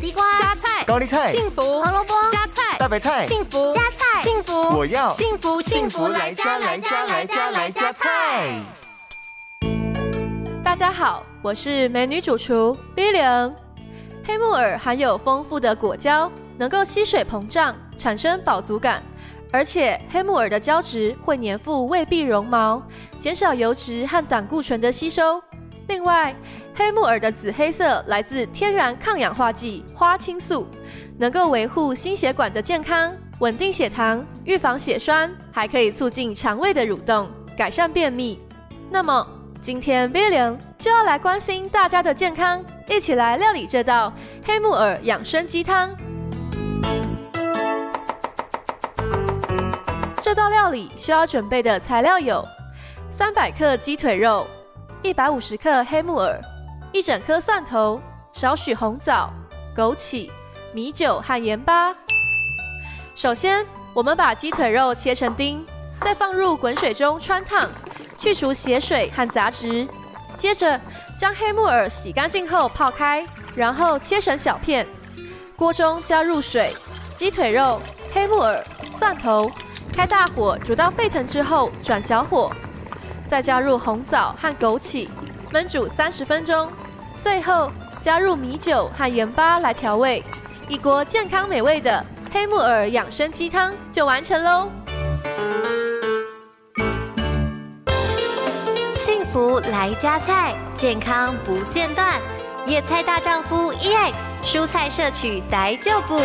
地瓜、加菜、高丽菜、幸福、胡萝卜、加菜、大白菜、幸福、加菜、幸福，我要幸福幸福来加来加来加来加菜。大家好，我是美女主厨 Billion。黑木耳含有丰富的果胶，能够吸水膨胀，产生饱足感。而且黑木耳的胶质会粘附胃壁绒毛，减少油脂和胆固醇的吸收。另外，黑木耳的紫黑色来自天然抗氧化剂花青素，能够维护心血管的健康，稳定血糖，预防血栓，还可以促进肠胃的蠕动，改善便秘。那么，今天 Billion 就要来关心大家的健康，一起来料理这道黑木耳养生鸡汤。这道料理需要准备的材料有：三百克鸡腿肉、一百五十克黑木耳、一整颗蒜头、少许红枣、枸杞、米酒和盐巴。首先，我们把鸡腿肉切成丁，再放入滚水中汆烫，去除血水和杂质。接着，将黑木耳洗干净后泡开，然后切成小片。锅中加入水、鸡腿肉、黑木耳、蒜头。开大火煮到沸腾之后，转小火，再加入红枣和枸杞，焖煮三十分钟。最后加入米酒和盐巴来调味，一锅健康美味的黑木耳养生鸡汤就完成喽！幸福来加菜，健康不间断。野菜大丈夫 EX，蔬菜摄取逮就补。